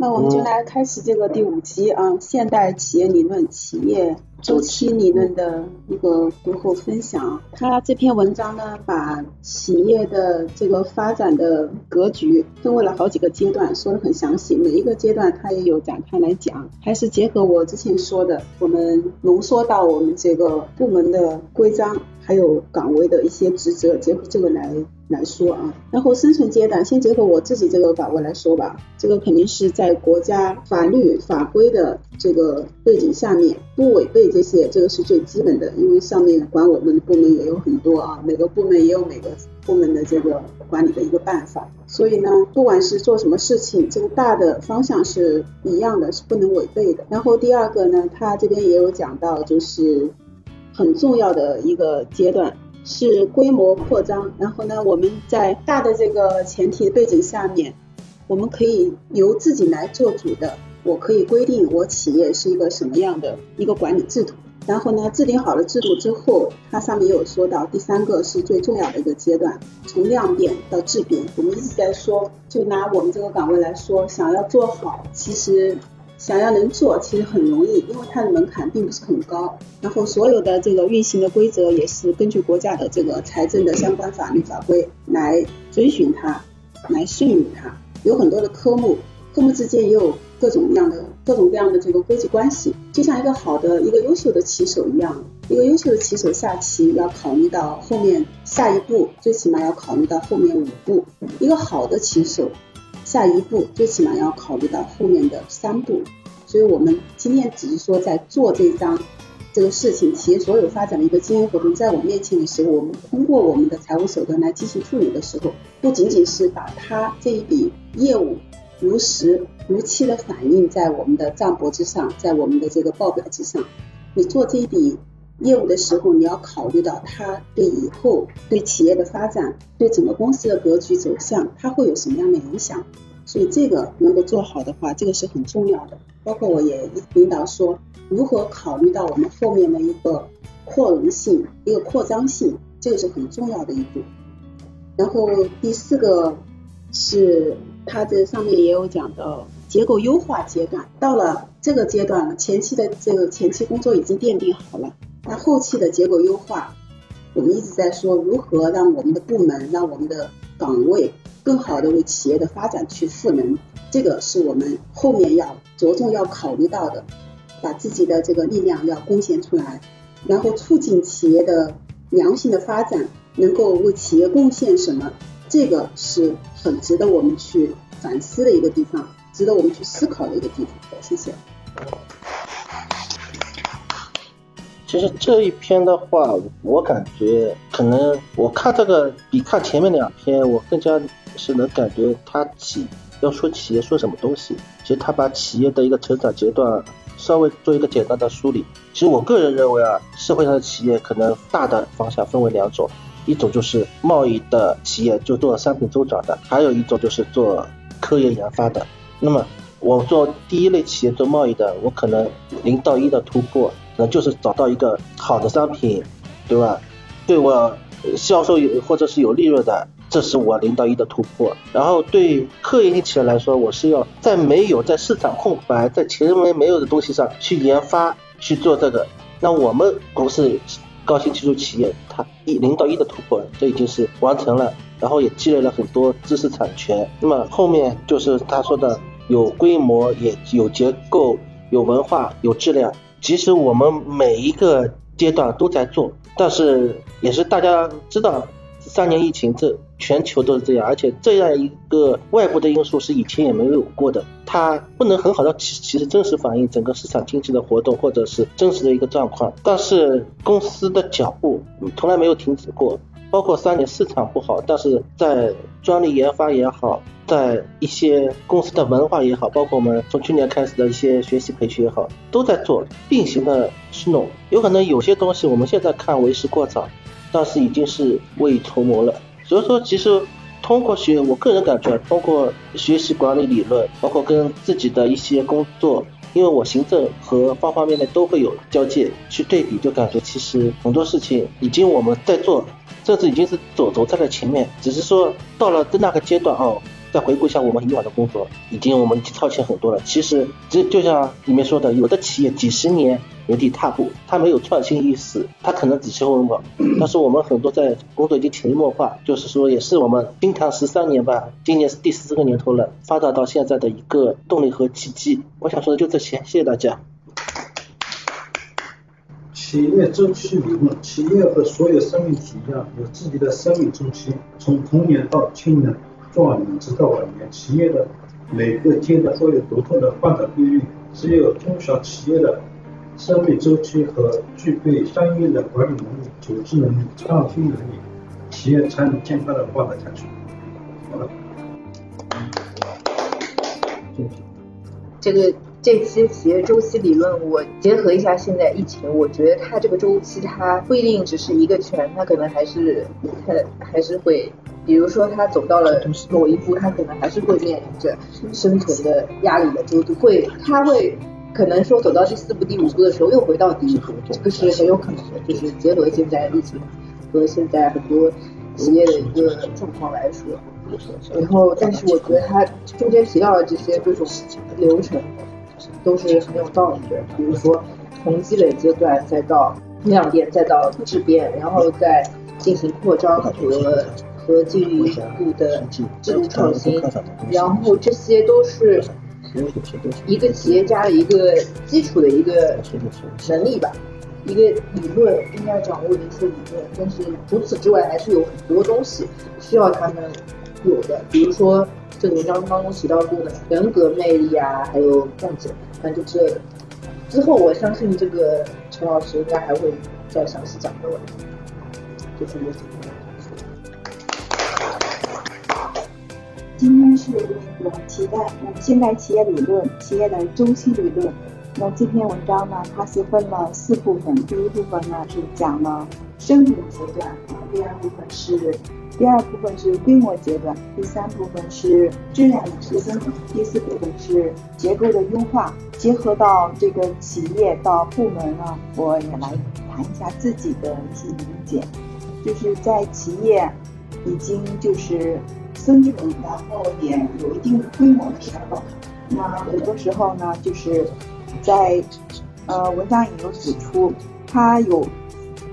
那我们就来开始这个第五集啊，现代企业理论、企业周期理论的一个读后分享。他这篇文章呢，把企业的这个发展的格局分为了好几个阶段，说的很详细。每一个阶段他也有展开来讲，还是结合我之前说的，我们浓缩到我们这个部门的规章，还有岗位的一些职责，结合这个来。来说啊，然后生存阶段先结合我自己这个岗位来说吧，这个肯定是在国家法律法规的这个背景下面，不违背这些，这个是最基本的。因为上面管我们的部门也有很多啊，每个部门也有每个部门的这个管理的一个办法，所以呢，不管是做什么事情，这个大的方向是一样的，是不能违背的。然后第二个呢，他这边也有讲到，就是很重要的一个阶段。是规模扩张，然后呢，我们在大的这个前提背景下面，我们可以由自己来做主的，我可以规定我企业是一个什么样的一个管理制度，然后呢，制定好了制度之后，它上面有说到，第三个是最重要的一个阶段，从量变到质变。我们一直在说，就拿我们这个岗位来说，想要做好，其实。想要能做，其实很容易，因为它的门槛并不是很高。然后所有的这个运行的规则也是根据国家的这个财政的相关法律法规来遵循它，来顺应它。有很多的科目，科目之间也有各种各样的各种各样的这个规则关系。就像一个好的一个优秀的棋手一样，一个优秀的棋手下棋要考虑到后面下一步，最起码要考虑到后面五步。一个好的棋手。下一步最起码要考虑到后面的三步，所以我们今天只是说在做这张这个事情，企业所有发展的一个经营活动，在我面前的时候，我们通过我们的财务手段来进行处理的时候，不仅仅是把它这一笔业务如实如期的反映在我们的账簿之上，在我们的这个报表之上，你做这一笔。业务的时候，你要考虑到它对以后对企业的发展、对整个公司的格局走向，它会有什么样的影响。所以这个能够做好的话，这个是很重要的。包括我也领导说，如何考虑到我们后面的一个扩容性、一个扩张性，这个是很重要的一步。然后第四个是它这上面也有讲到结构优化阶段，到了这个阶段了，前期的这个前期工作已经奠定好了。那后期的结构优化，我们一直在说如何让我们的部门、让我们的岗位更好的为企业的发展去赋能，这个是我们后面要着重要考虑到的，把自己的这个力量要贡献出来，然后促进企业的良性的发展，能够为企业贡献什么，这个是很值得我们去反思的一个地方，值得我们去思考的一个地方。谢谢。其实这一篇的话，我感觉可能我看这个比看前面两篇，我更加是能感觉他企要说企业说什么东西。其实他把企业的一个成长阶段稍微做一个简单的梳理。其实我个人认为啊，社会上的企业可能大的方向分为两种，一种就是贸易的企业，就做商品周转的；还有一种就是做科研研发的。那么我做第一类企业做贸易的，我可能零到一的突破。那就是找到一个好的商品，对吧？对我销售有或者是有利润的，这是我零到一的突破。然后对科研型企业来说，我是要在没有在市场空白、在前面没有的东西上去研发去做这个。那我们公司高新技术企业，它一零到一的突破，这已经是完成了，然后也积累了很多知识产权。那么后面就是他说的有规模、也有结构、有文化、有质量。其实我们每一个阶段都在做，但是也是大家知道，三年疫情这全球都是这样，而且这样一个外部的因素是以前也没有过的，它不能很好的其其实真实反映整个市场经济的活动或者是真实的一个状况。但是公司的脚步从来没有停止过，包括三年市场不好，但是在专利研发也好。在一些公司的文化也好，包括我们从去年开始的一些学习培训也好，都在做并行的去弄。有可能有些东西我们现在看为时过早，但是已经是未雨绸缪了。所以说，其实通过学，我个人感觉，通过学习管理理论，包括跟自己的一些工作，因为我行政和方方面面都会有交界，去对比，就感觉其实很多事情已经我们在做，甚至已经是走走在了前面，只是说到了那个阶段哦。再回顾一下我们以往的工作，已经我们超前很多了。其实这就像里面说的，有的企业几十年原地踏步，它没有创新意识，它可能只是温饱。但是我们很多在工作已经潜移默化，就是说也是我们经常十三年吧，今年是第十四个年头了，发展到现在的一个动力和契机。我想说的就这些，谢谢大家。企业周期理论，企业和所有生命体一样，有自己的生命周期，从童年到青年、壮年，直到晚年。企业的每个阶段都有独特的发展规律，只有中小企业的生命周期和具备相应的管理能力、组织能力、创新能力，企业才能健康的发展下去。好了，这个。这期企业周期理论，我结合一下现在疫情，我觉得它这个周期它不一定只是一个圈，它可能还是它还是会，比如说他走到了某一步，他可能还是会面临着生存的压力的，就会他会可能说走到第四步、第五步的时候又回到第一步，这个是很有可能的，就是结合现在疫情和现在很多企业的一个状况来说，然后但是我觉得他中间提到的这些各种流程。都是很有道理的，比如说从积累阶段再到量变，再到质变，然后再进行扩张和和进一步的制度创新，然后这些都是一个企业家的一个基础的一个能力吧，一个理论应该掌握的一些理论，但是除此之外还是有很多东西需要他们有的，比如说这个文章当中提到过的人格魅力啊，还有这样子。反正就这，之后我相信这个陈老师应该还会再详细讲的。就是我今天是那个期待现代企业理论企业的周期理论。那这篇文章呢，它是分了四部分。第一部分呢是讲了生命阶段，第二部分是。第二部分是规模阶段，第三部分是质量的提升，第四部分是结构的优化。结合到这个企业到部门呢，我也来谈一下自己的一些理解。就是在企业已经就是生存，然后也有一定规模的时候，那很多时候呢，就是在呃文章也有指出，它有。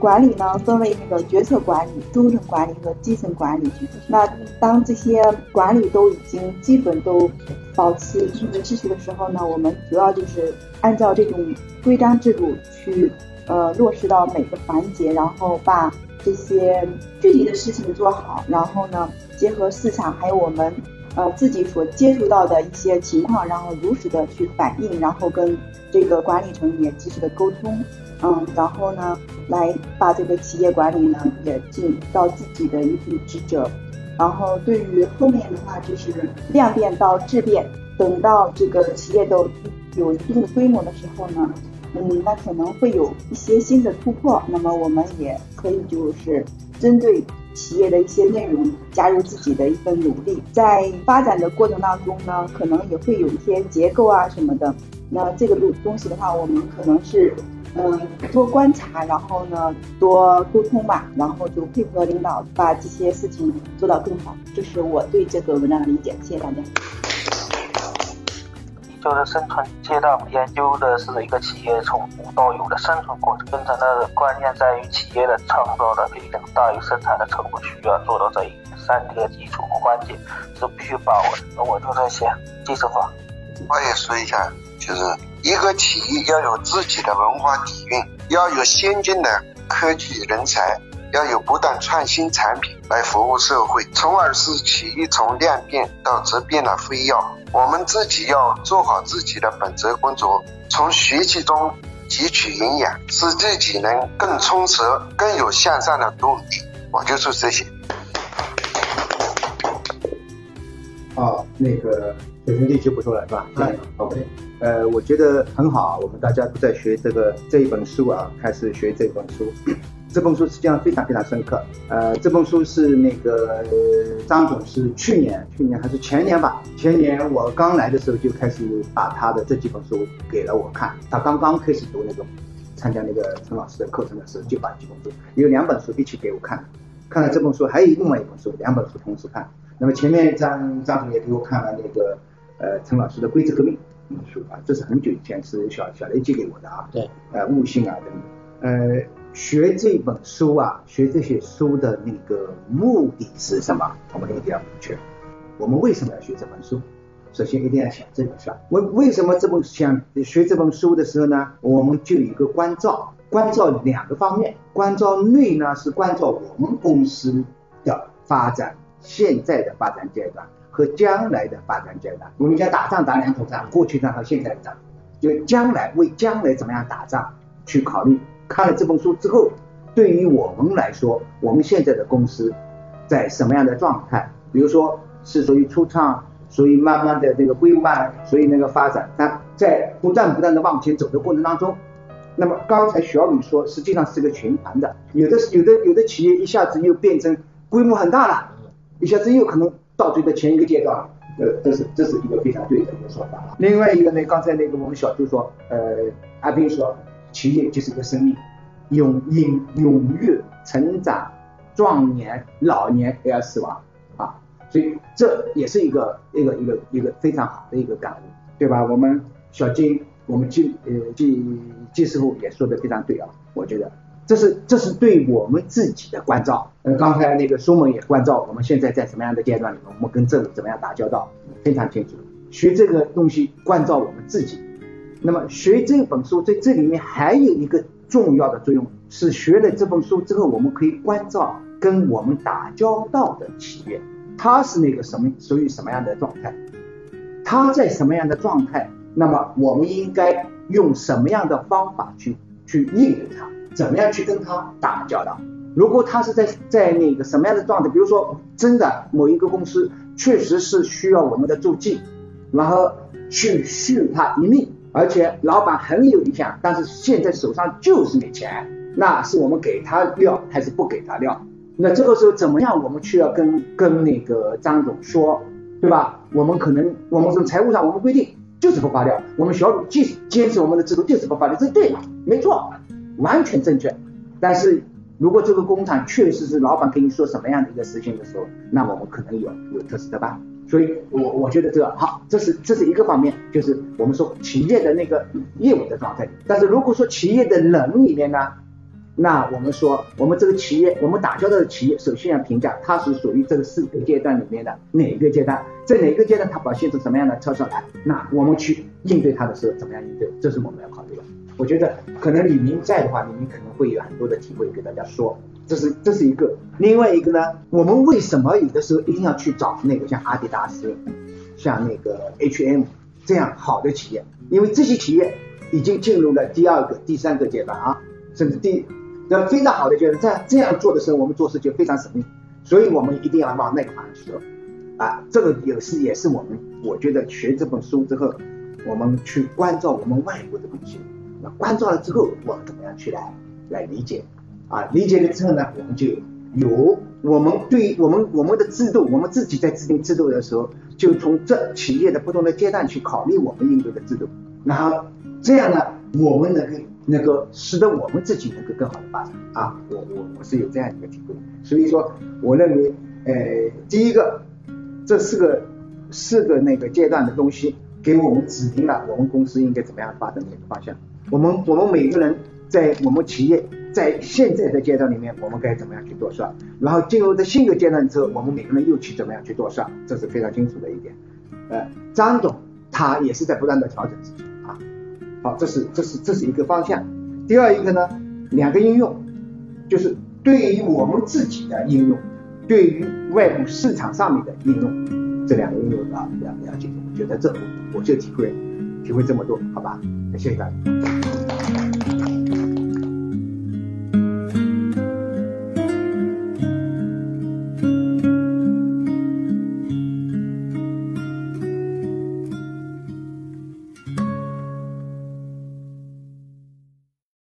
管理呢，分为那个决策管理、中层管理和基层管理。那当这些管理都已经基本都保持一定秩序的时候呢，我们主要就是按照这种规章制度去呃落实到每个环节，然后把这些具体的事情做好。然后呢，结合市场还有我们呃自己所接触到的一些情况，然后如实的去反映，然后跟这个管理层也及时的沟通。嗯，然后呢，来把这个企业管理呢也尽到自己的一份职责。然后对于后面的话，就是量变到质变，等到这个企业都有一定的规模的时候呢，嗯，那可能会有一些新的突破。那么我们也可以就是针对企业的一些内容，加入自己的一份努力。在发展的过程当中呢，可能也会有一些结构啊什么的。那这个东东西的话，我们可能是。嗯，多观察，然后呢，多沟通吧，然后就配合领导，把这些事情做到更好。这是我对这个文章的理解，谢谢大家。就是生存阶段，研究的是一个企业从无到有的生存过程。生产的关键在于企业的创造的力量大于生产的成本，需要做到这一点。三个基础关键是必须把握的。那我就这些，技术化。我也说一下，就是。一个企业要有自己的文化底蕴，要有先进的科技人才，要有不断创新产品来服务社会，从而使企业从量变到质变的飞跃。我们自己要做好自己的本职工作，从学习中汲取营养，使自己能更充实、更有向上的动力。我就是这些。啊，那个小兄弟就不说了，是吧？嗯，OK。呃，我觉得很好，我们大家都在学这个这一本书啊，开始学这本书。这本书实际上非常非常深刻。呃，这本书是那个张总是去年，去年还是前年吧？前年我刚来的时候就开始把他的这几本书给了我看。他刚刚开始读那个参加那个陈老师的课程的时候，就把几本书有两本书一起给我看。看了这本书，还有另外一本书，两本书同时看。那么前面张张总也给我看了那个呃陈老师的《规则革命》书啊，这是很久以前是小小雷寄给我的啊。对。呃，悟性啊等等。呃，学这本书啊，学这些书的那个目的是什么？我们一定要明确。我们为什么要学这本书？首先一定要想这个事儿。为为什么这本想学这本书的时候呢？我们就有一个关照，关照两个方面。关照内呢是关照我们公司的发展，现在的发展阶段和将来的发展阶段。我们讲打仗打两头仗，过去仗和现在仗，就将来为将来怎么样打仗去考虑。看了这本书之后，对于我们来说，我们现在的公司在什么样的状态？比如说是属于初创。所以慢慢的这个规范所以那个发展，它在不断不断的往前走的过程当中，那么刚才小李说，实际上是个循环的，有的有的有的企业一下子又变成规模很大了，一下子又可能倒退到前一个阶段，呃，这是这是一个非常对的一个说法。另外一个呢，刚才那个我们小朱说，呃，阿斌说，企业就是一个生命，永永永远成长，壮年老年都要死亡啊。所以这也是一个一个一个一个非常好的一个感悟，对吧？我们小金，我们季呃季季师傅也说的非常对啊，我觉得这是这是对我们自己的关照。呃，刚才那个苏萌也关照我们现在在什么样的阶段里面，我们跟政府怎么样打交道，非常清楚。学这个东西关照我们自己，那么学这本书在这里面还有一个重要的作用，是学了这本书之后，我们可以关照跟我们打交道的企业。它是那个什么属于什么样的状态？他在什么样的状态？那么我们应该用什么样的方法去去应对他？怎么样去跟他打交道？如果他是在在那个什么样的状态？比如说，真的某一个公司确实是需要我们的助剂，然后去续他一命，而且老板很有理想，但是现在手上就是没钱，那是我们给他料还是不给他料？那这个时候怎么样？我们去要跟跟那个张总说，对吧？我们可能我们从财务上我们规定就是不发料，我们小组坚坚持我们的制度就是不发料，这对吗？没错，完全正确。但是如果这个工厂确实是老板跟你说什么样的一个事情的时候，那我们可能有有特殊的办。所以我我觉得这个好，这是这是一个方面，就是我们说企业的那个业务的状态。但是如果说企业的人里面呢？那我们说，我们这个企业，我们打交道的企业，首先要评价它是属于这个四个阶段里面的哪一个阶段，在哪个阶段它表现出什么样的特色来，那我们去应对它的时候怎么样应对，这是我们要考虑的。我觉得可能李明在的话，李明可能会有很多的体会给大家说，这是这是一个。另外一个呢，我们为什么有的时候一定要去找那个像阿迪达斯、像那个 H&M 这样好的企业？因为这些企业已经进入了第二个、第三个阶段啊，甚至第。那非常好的就是在这样做的时候，我们做事就非常省力，所以我们一定要往那个方向去走啊。这个也是也是我们我觉得学这本书之后，我们去关照我们外国的东西，那关照了之后，我们怎么样去来来理解啊？理解了之后呢，我们就有我们对我们我们的制度，我们自己在制定制度的时候，就从这企业的不同的阶段去考虑我们应对的制度，然后这样呢，我们能够。能够使得我们自己能够更好的发展啊，我我我是有这样一个体会，所以说我认为，呃，第一个，这四个四个那个阶段的东西给我们指定了我们公司应该怎么样发展的一个方向。我们我们每个人在我们企业在现在的阶段里面，我们该怎么样去做事，然后进入的新的阶段之后，我们每个人又去怎么样去做事，这是非常清楚的一点。呃，张总他也是在不断的调整自己啊。好，这是这是这是一个方向。第二一个呢，两个应用，就是对于我们自己的应用，对于外部市场上面的应用，这两个应用啊要了解。我觉得这我就体会体会这么多，好吧？那谢谢大家。